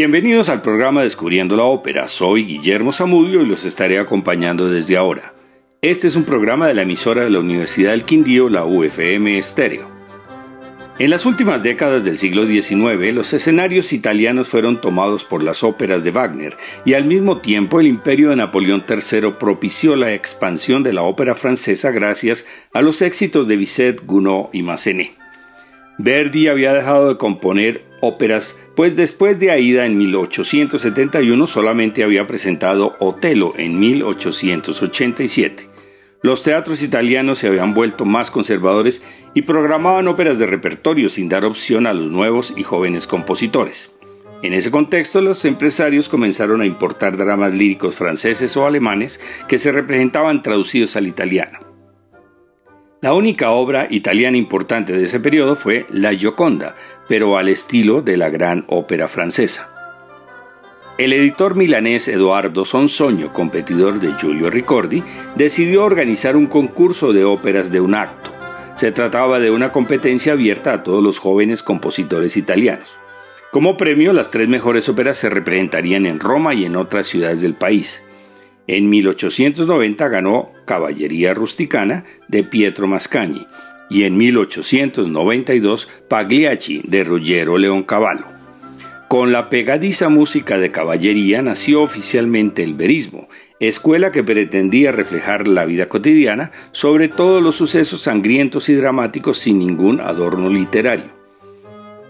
Bienvenidos al programa Descubriendo la Ópera. Soy Guillermo Zamudio y los estaré acompañando desde ahora. Este es un programa de la emisora de la Universidad del Quindío, la UFM Estéreo. En las últimas décadas del siglo XIX, los escenarios italianos fueron tomados por las óperas de Wagner y al mismo tiempo el imperio de Napoleón III propició la expansión de la ópera francesa gracias a los éxitos de Bizet, Gounod y Massenet. Verdi había dejado de componer óperas, pues después de Aida en 1871 solamente había presentado Otelo en 1887. Los teatros italianos se habían vuelto más conservadores y programaban óperas de repertorio sin dar opción a los nuevos y jóvenes compositores. En ese contexto, los empresarios comenzaron a importar dramas líricos franceses o alemanes que se representaban traducidos al italiano. La única obra italiana importante de ese periodo fue La Gioconda, pero al estilo de la gran ópera francesa. El editor milanés Eduardo Sonsoño, competidor de Giulio Ricordi, decidió organizar un concurso de óperas de un acto. Se trataba de una competencia abierta a todos los jóvenes compositores italianos. Como premio, las tres mejores óperas se representarían en Roma y en otras ciudades del país. En 1890 ganó Caballería Rusticana de Pietro Mascagni y en 1892 Pagliacci de Ruggiero Leoncavallo. Con la pegadiza música de caballería nació oficialmente el verismo, escuela que pretendía reflejar la vida cotidiana, sobre todo los sucesos sangrientos y dramáticos sin ningún adorno literario.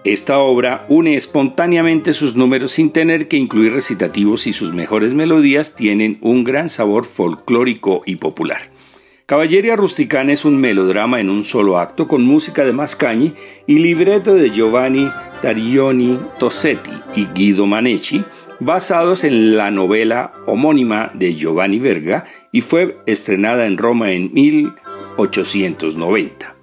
Esta obra une espontáneamente sus números sin tener que incluir recitativos y sus mejores melodías tienen un gran sabor folclórico y popular. Caballería Rusticana es un melodrama en un solo acto con música de Mascagni y libreto de Giovanni Darioni Tossetti y Guido Manecci, basados en la novela homónima de Giovanni Verga y fue estrenada en Roma en 1890.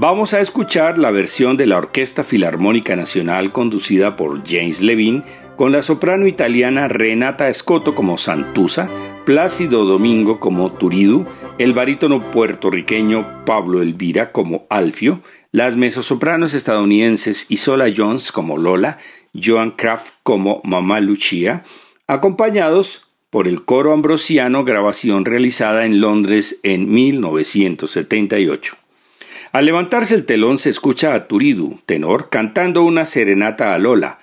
Vamos a escuchar la versión de la Orquesta Filarmónica Nacional conducida por James Levine con la soprano italiana Renata Scotto como Santusa, Plácido Domingo como Turidu, el barítono puertorriqueño Pablo Elvira como Alfio, las mezzosopranos estadounidenses Isola Jones como Lola, Joan Kraft como Mamá Lucia, acompañados por el coro ambrosiano grabación realizada en Londres en 1978. Al levantarse el telón se escucha a Turidu, tenor, cantando una serenata a Lola,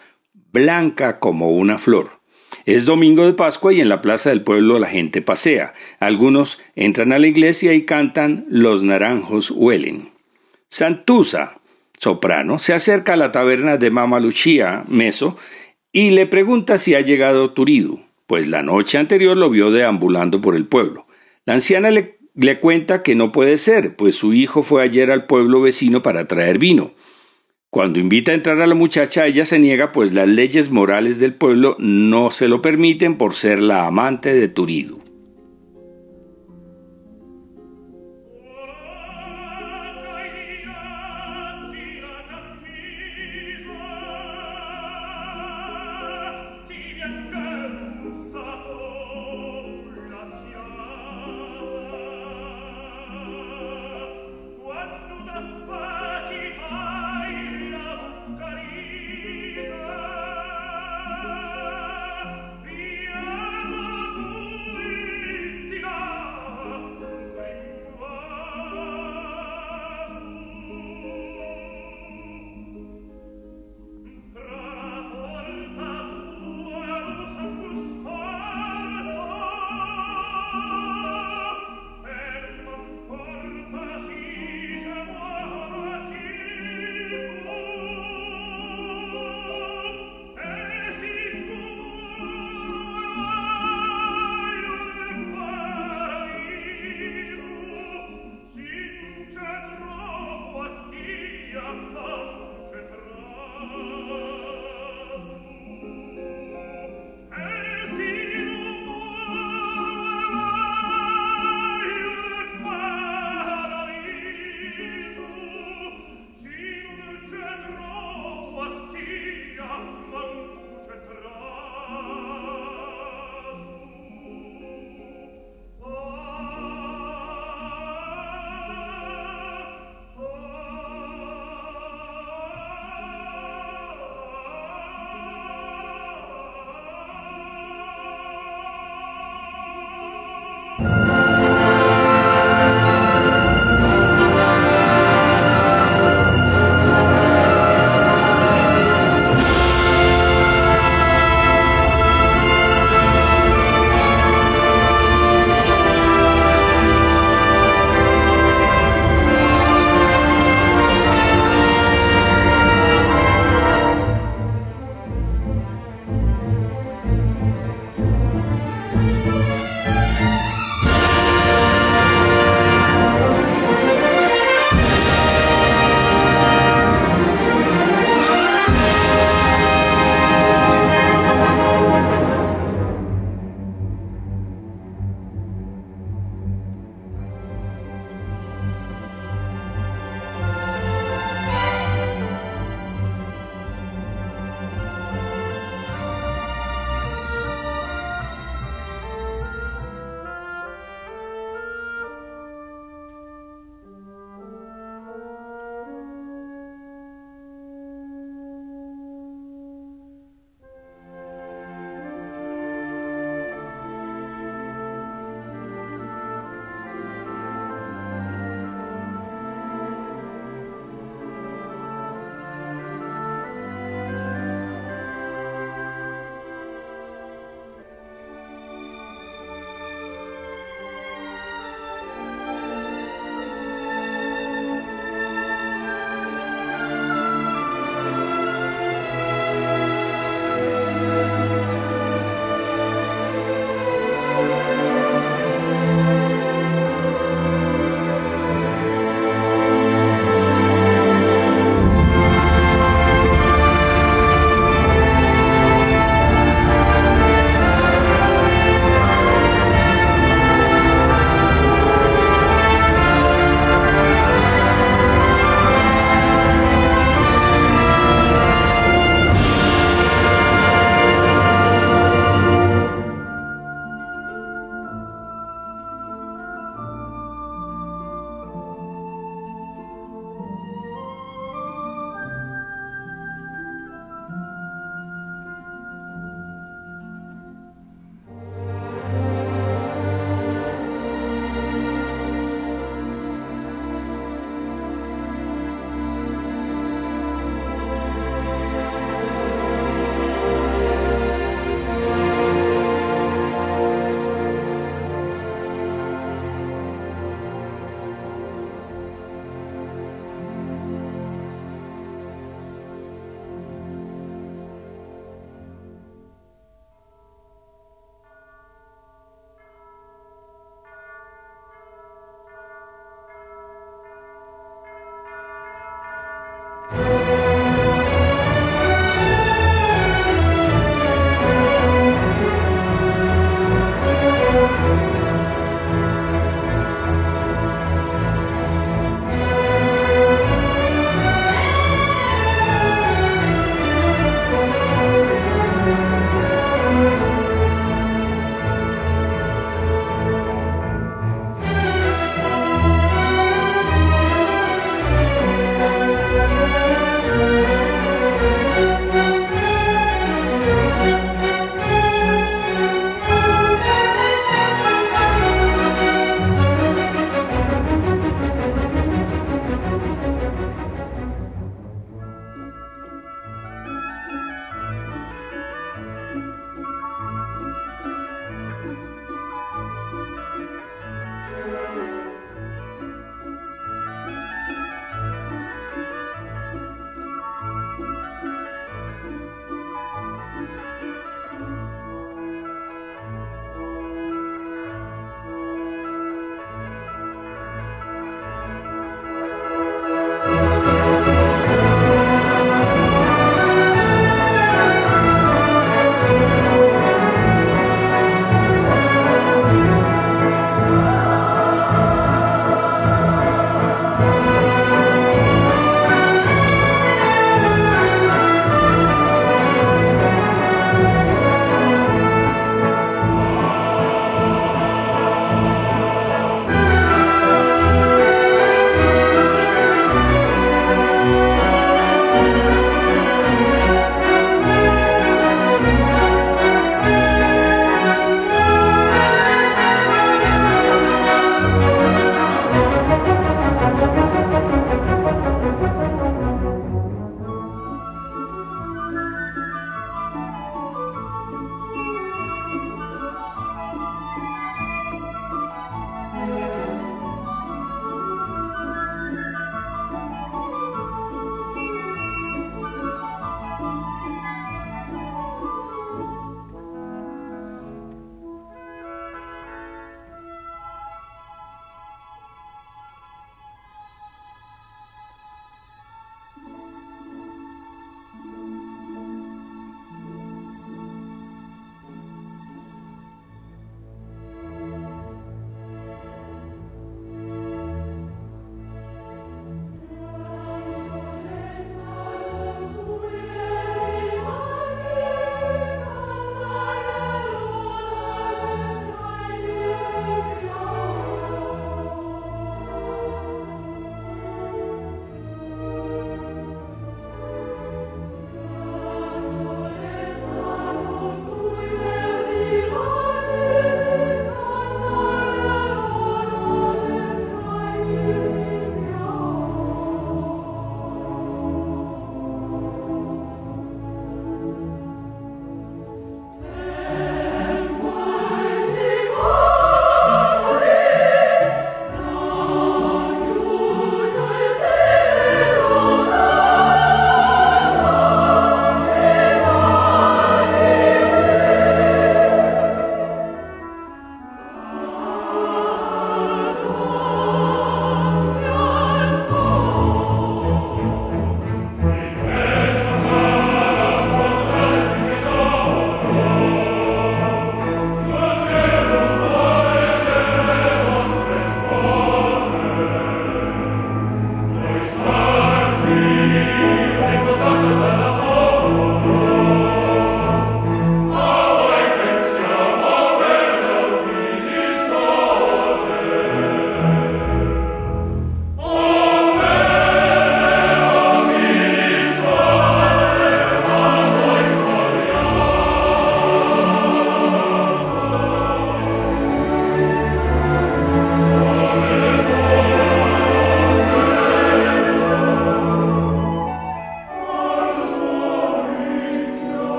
blanca como una flor. Es domingo de Pascua y en la plaza del pueblo la gente pasea. Algunos entran a la iglesia y cantan Los naranjos huelen. Santusa, soprano, se acerca a la taberna de Mama Lucia, meso, y le pregunta si ha llegado Turidu, pues la noche anterior lo vio deambulando por el pueblo. La anciana le, le cuenta que no puede ser, pues su hijo fue ayer al pueblo vecino para traer vino. Cuando invita a entrar a la muchacha, ella se niega, pues las leyes morales del pueblo no se lo permiten por ser la amante de Turidu.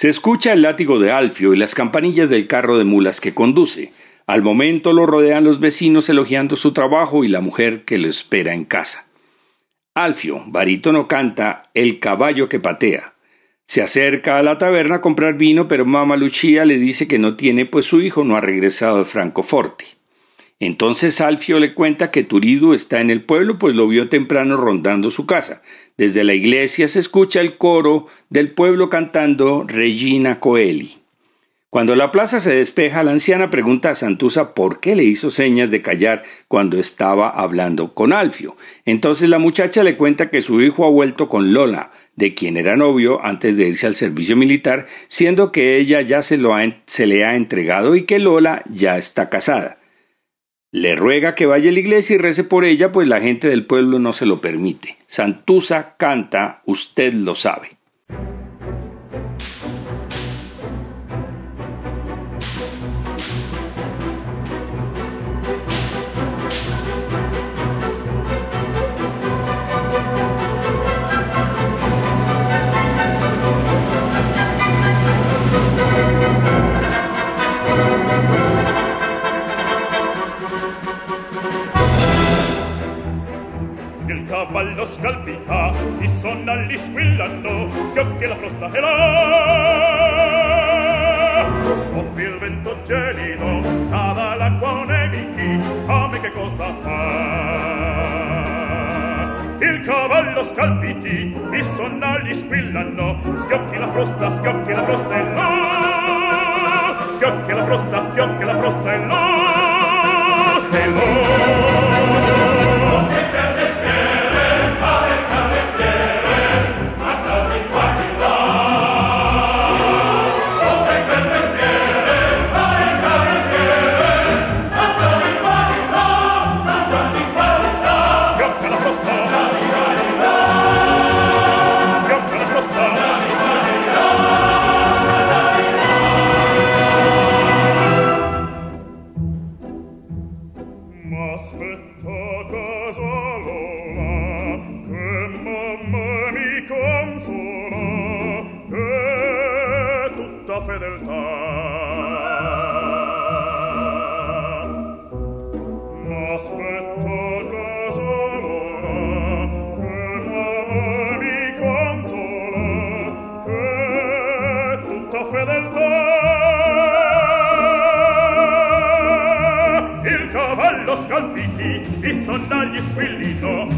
Se escucha el látigo de Alfio y las campanillas del carro de mulas que conduce. Al momento lo rodean los vecinos elogiando su trabajo y la mujer que lo espera en casa. Alfio, barítono, canta El caballo que patea. Se acerca a la taberna a comprar vino, pero mamá Lucia le dice que no tiene, pues su hijo no ha regresado de Francoforte. Entonces Alfio le cuenta que Turido está en el pueblo, pues lo vio temprano rondando su casa. Desde la iglesia se escucha el coro del pueblo cantando Regina Coeli. Cuando la plaza se despeja, la anciana pregunta a Santusa por qué le hizo señas de callar cuando estaba hablando con Alfio. Entonces la muchacha le cuenta que su hijo ha vuelto con Lola, de quien era novio antes de irse al servicio militar, siendo que ella ya se, se le ha entregado y que Lola ya está casada. Le ruega que vaya a la iglesia y rece por ella, pues la gente del pueblo no se lo permite. Santusa canta, usted lo sabe. cavallo scalpita i sonnalli squillando schiocchi la frosta e là scoppia il vento gelido cava l'acqua nevichi come che cosa fa il cavallo scalpiti i sonnalli squillando schiocchi la frosta schiocchi la frosta e là schiocchi la frosta schiocchi la frosta e là e là bello scalpiti i sondagli squillito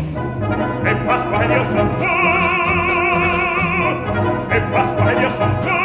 e Pasquaglio Santò e Pasquaglio Santò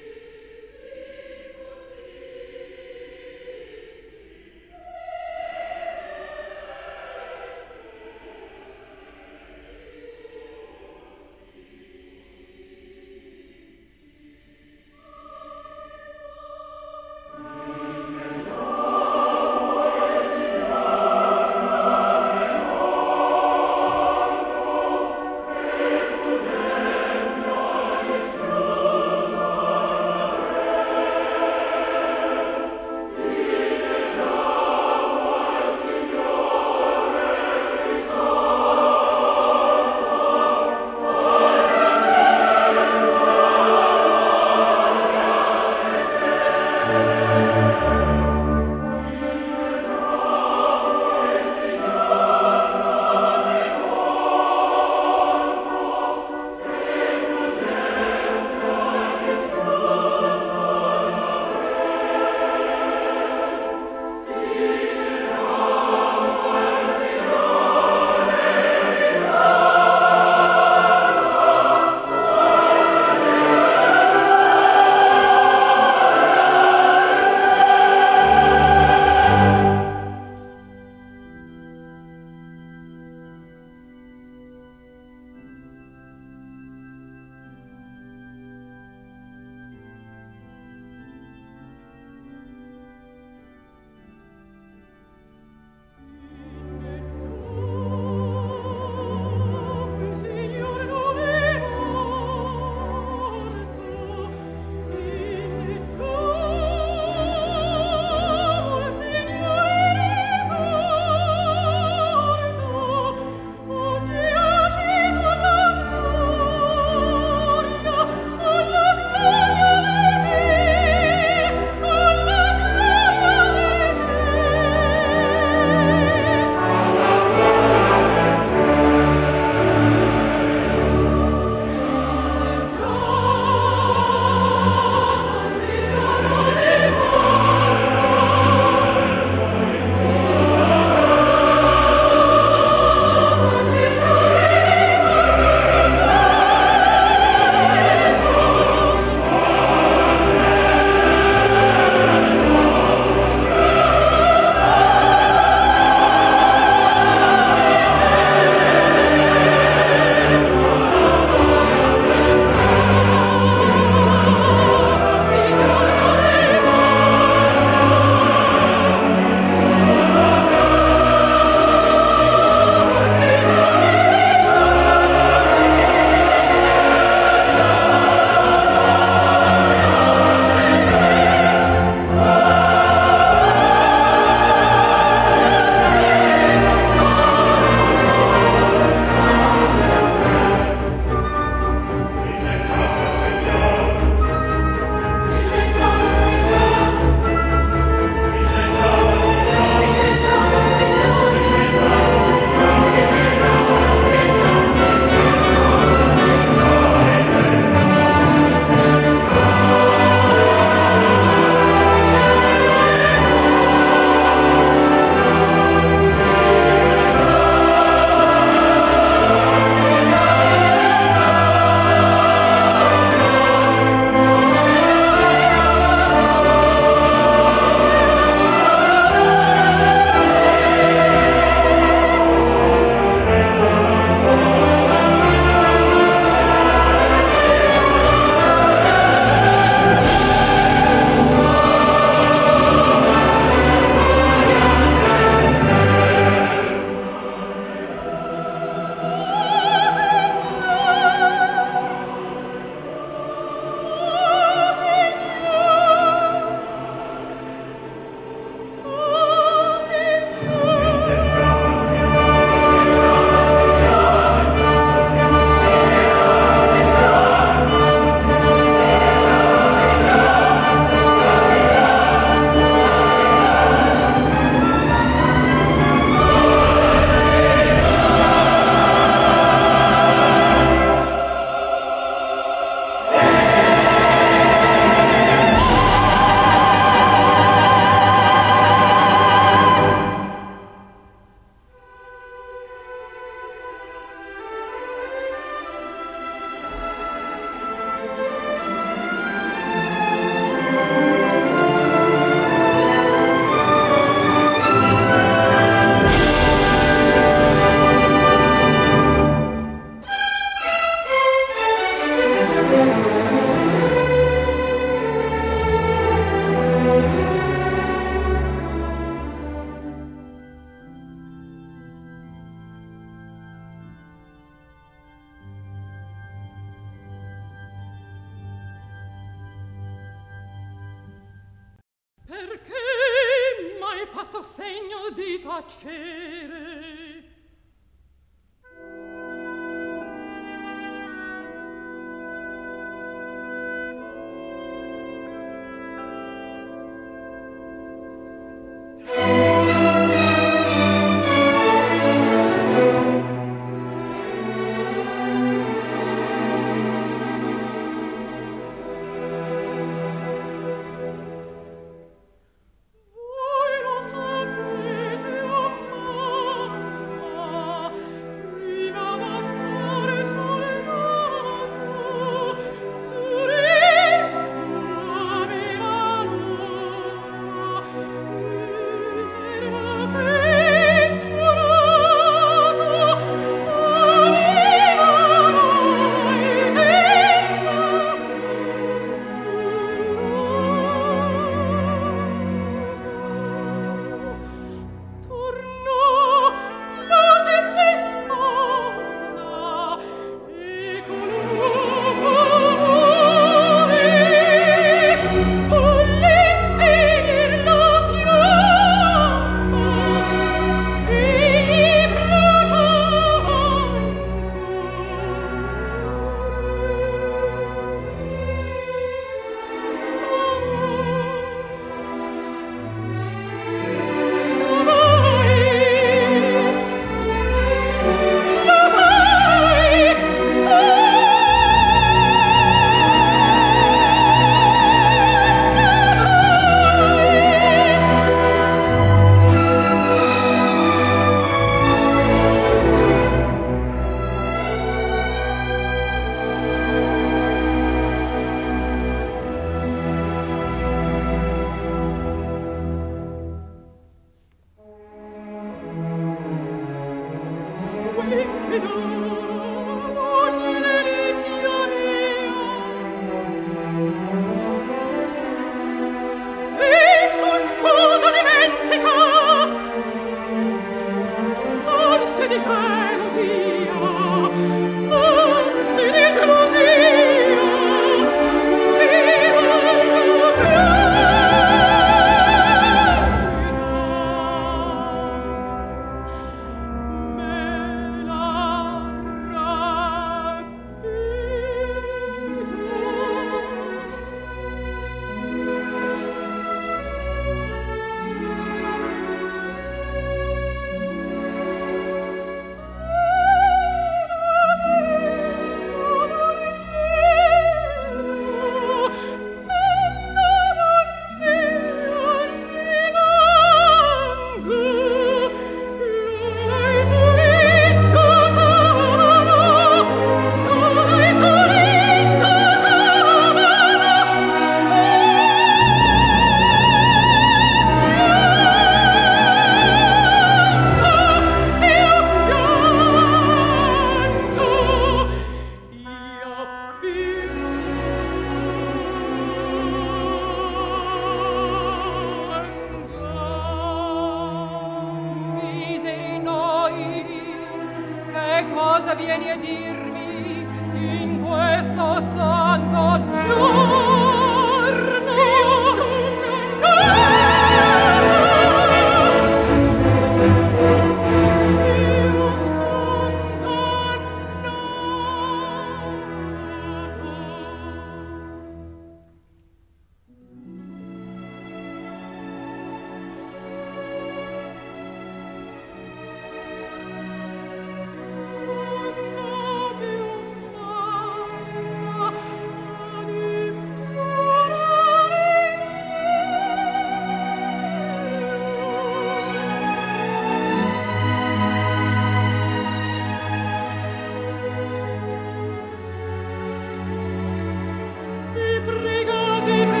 Amen.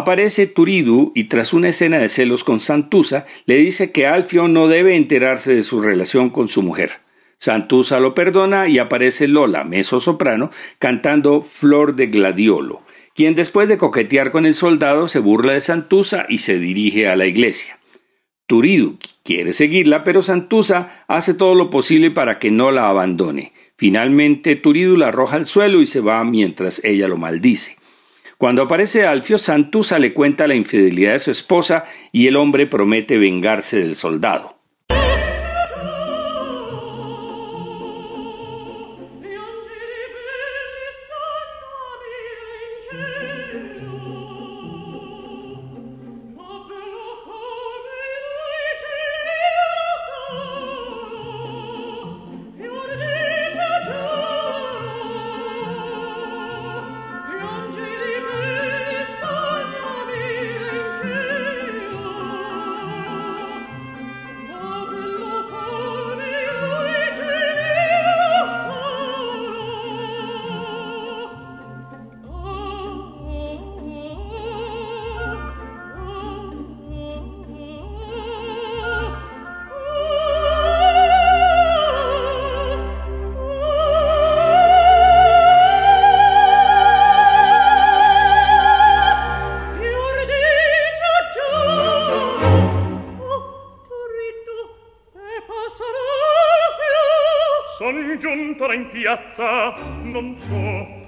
Aparece Turidu y tras una escena de celos con Santusa le dice que Alfio no debe enterarse de su relación con su mujer. Santusa lo perdona y aparece Lola, meso soprano, cantando Flor de Gladiolo, quien después de coquetear con el soldado se burla de Santusa y se dirige a la iglesia. Turidu quiere seguirla, pero Santusa hace todo lo posible para que no la abandone. Finalmente, Turidu la arroja al suelo y se va mientras ella lo maldice. Cuando aparece Alfio, Santusa le cuenta la infidelidad de su esposa y el hombre promete vengarse del soldado. piazza non so.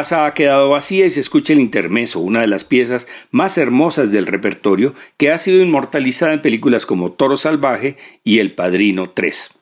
casa ha quedado vacía y se escucha el intermeso, una de las piezas más hermosas del repertorio que ha sido inmortalizada en películas como Toro Salvaje y El Padrino 3.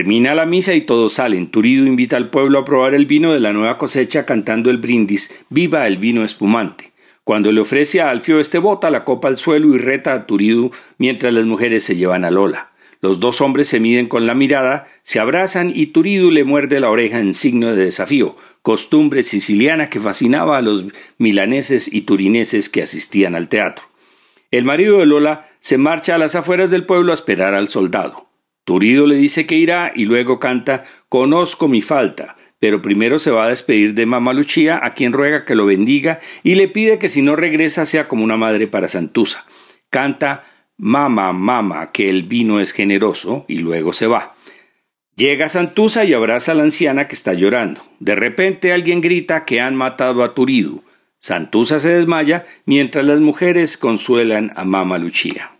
Termina la misa y todos salen. Turido invita al pueblo a probar el vino de la nueva cosecha cantando el brindis Viva el vino espumante. Cuando le ofrece a Alfio este bota la copa al suelo y reta a Turidu mientras las mujeres se llevan a Lola. Los dos hombres se miden con la mirada, se abrazan y Turidu le muerde la oreja en signo de desafío, costumbre siciliana que fascinaba a los milaneses y turineses que asistían al teatro. El marido de Lola se marcha a las afueras del pueblo a esperar al soldado. Turido le dice que irá y luego canta Conozco mi falta, pero primero se va a despedir de Mamá Luchía, a quien ruega que lo bendiga y le pide que si no regresa sea como una madre para Santusa. Canta Mama, mama, que el vino es generoso, y luego se va. Llega Santusa y abraza a la anciana que está llorando. De repente alguien grita que han matado a Turidu. Santusa se desmaya mientras las mujeres consuelan a Mama Luchía.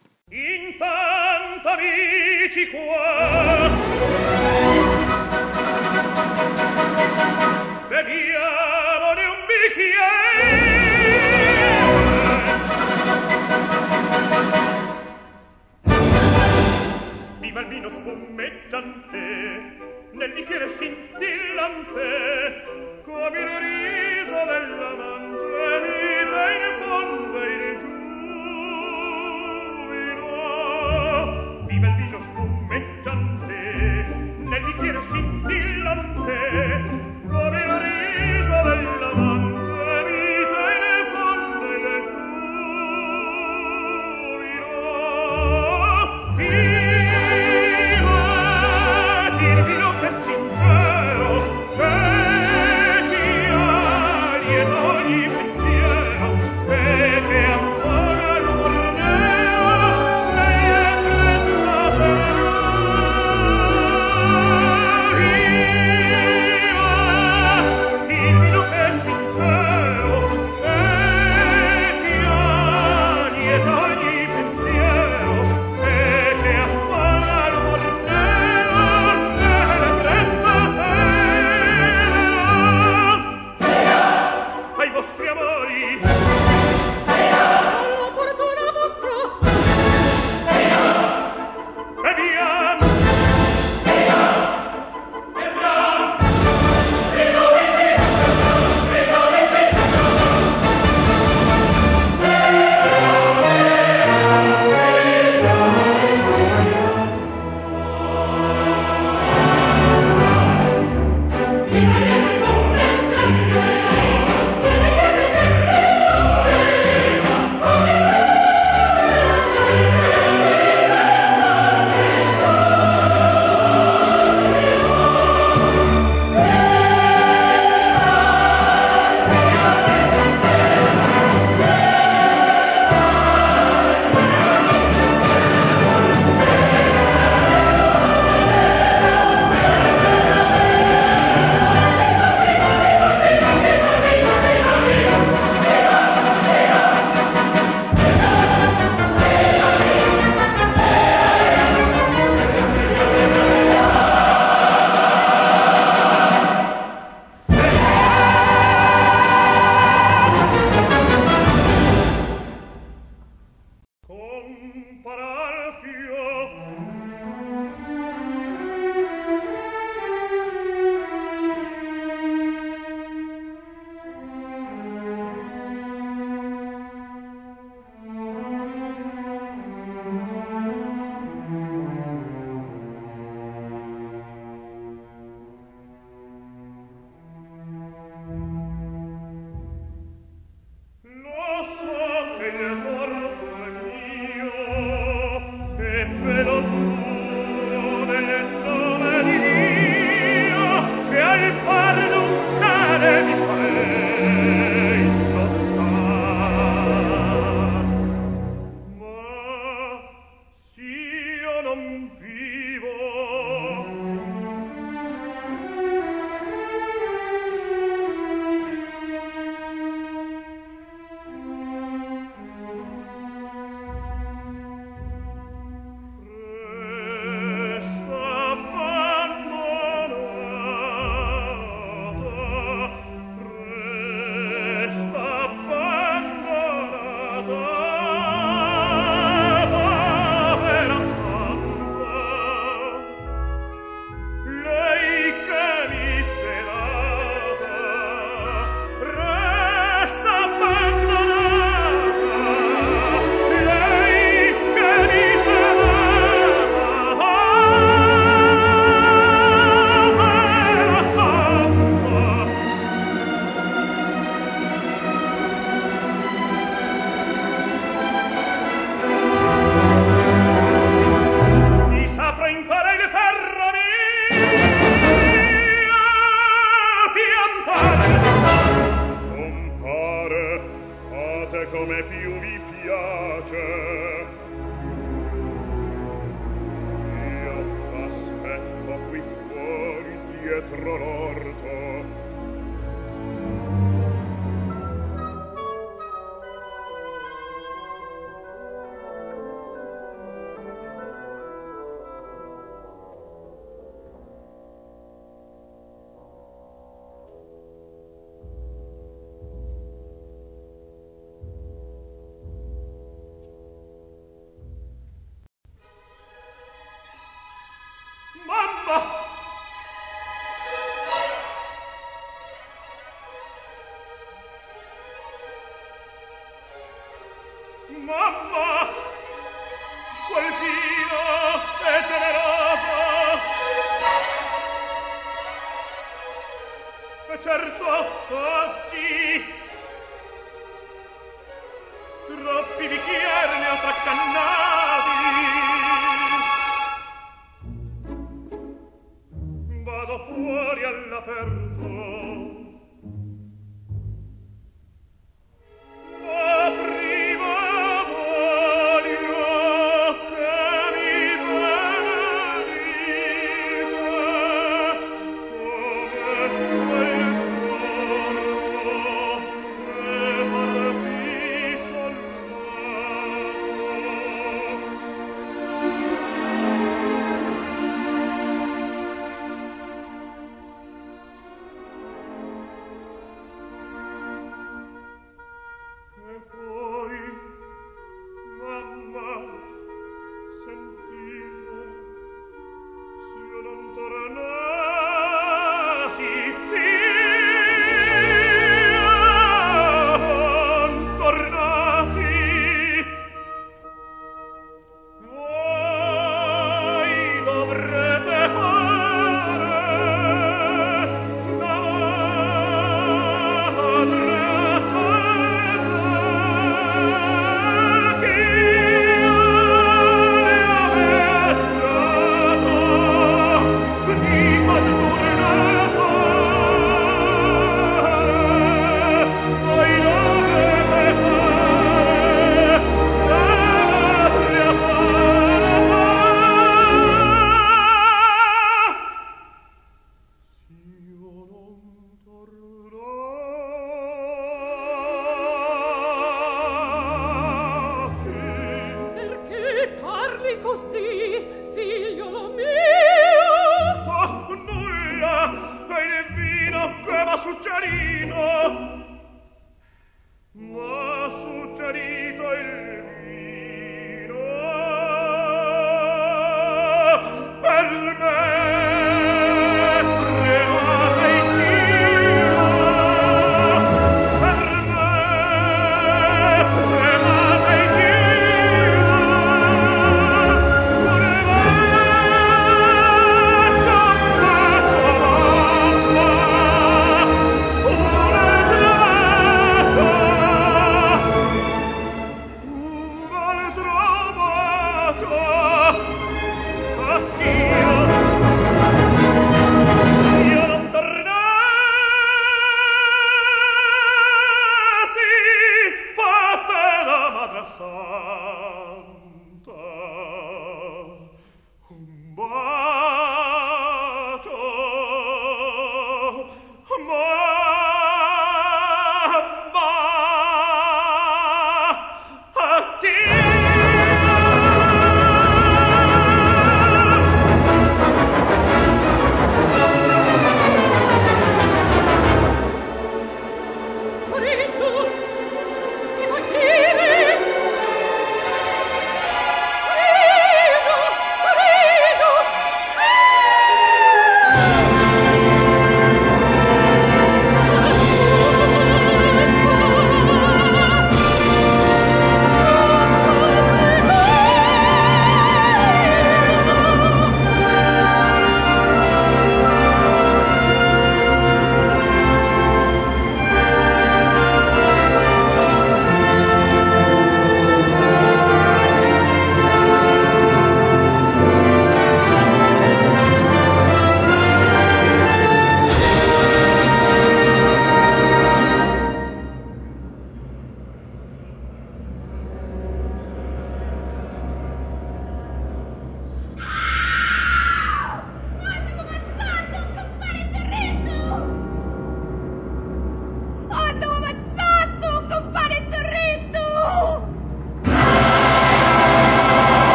asciucciarino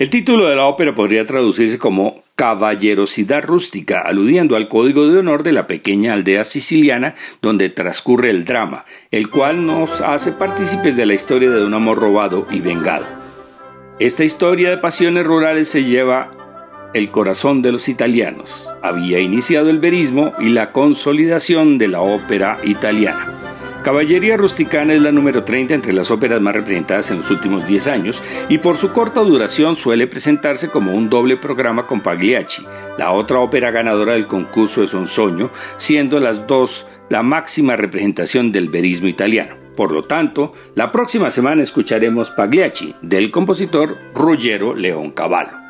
El título de la ópera podría traducirse como Caballerosidad rústica, aludiendo al código de honor de la pequeña aldea siciliana donde transcurre el drama, el cual nos hace partícipes de la historia de un amor robado y vengado. Esta historia de pasiones rurales se lleva el corazón de los italianos. Había iniciado el verismo y la consolidación de la ópera italiana. Caballería Rusticana es la número 30 entre las óperas más representadas en los últimos 10 años y por su corta duración suele presentarse como un doble programa con Pagliacci, la otra ópera ganadora del concurso de Sonsoño, siendo las dos la máxima representación del verismo italiano. Por lo tanto, la próxima semana escucharemos Pagliacci del compositor Ruggero León Cavallo.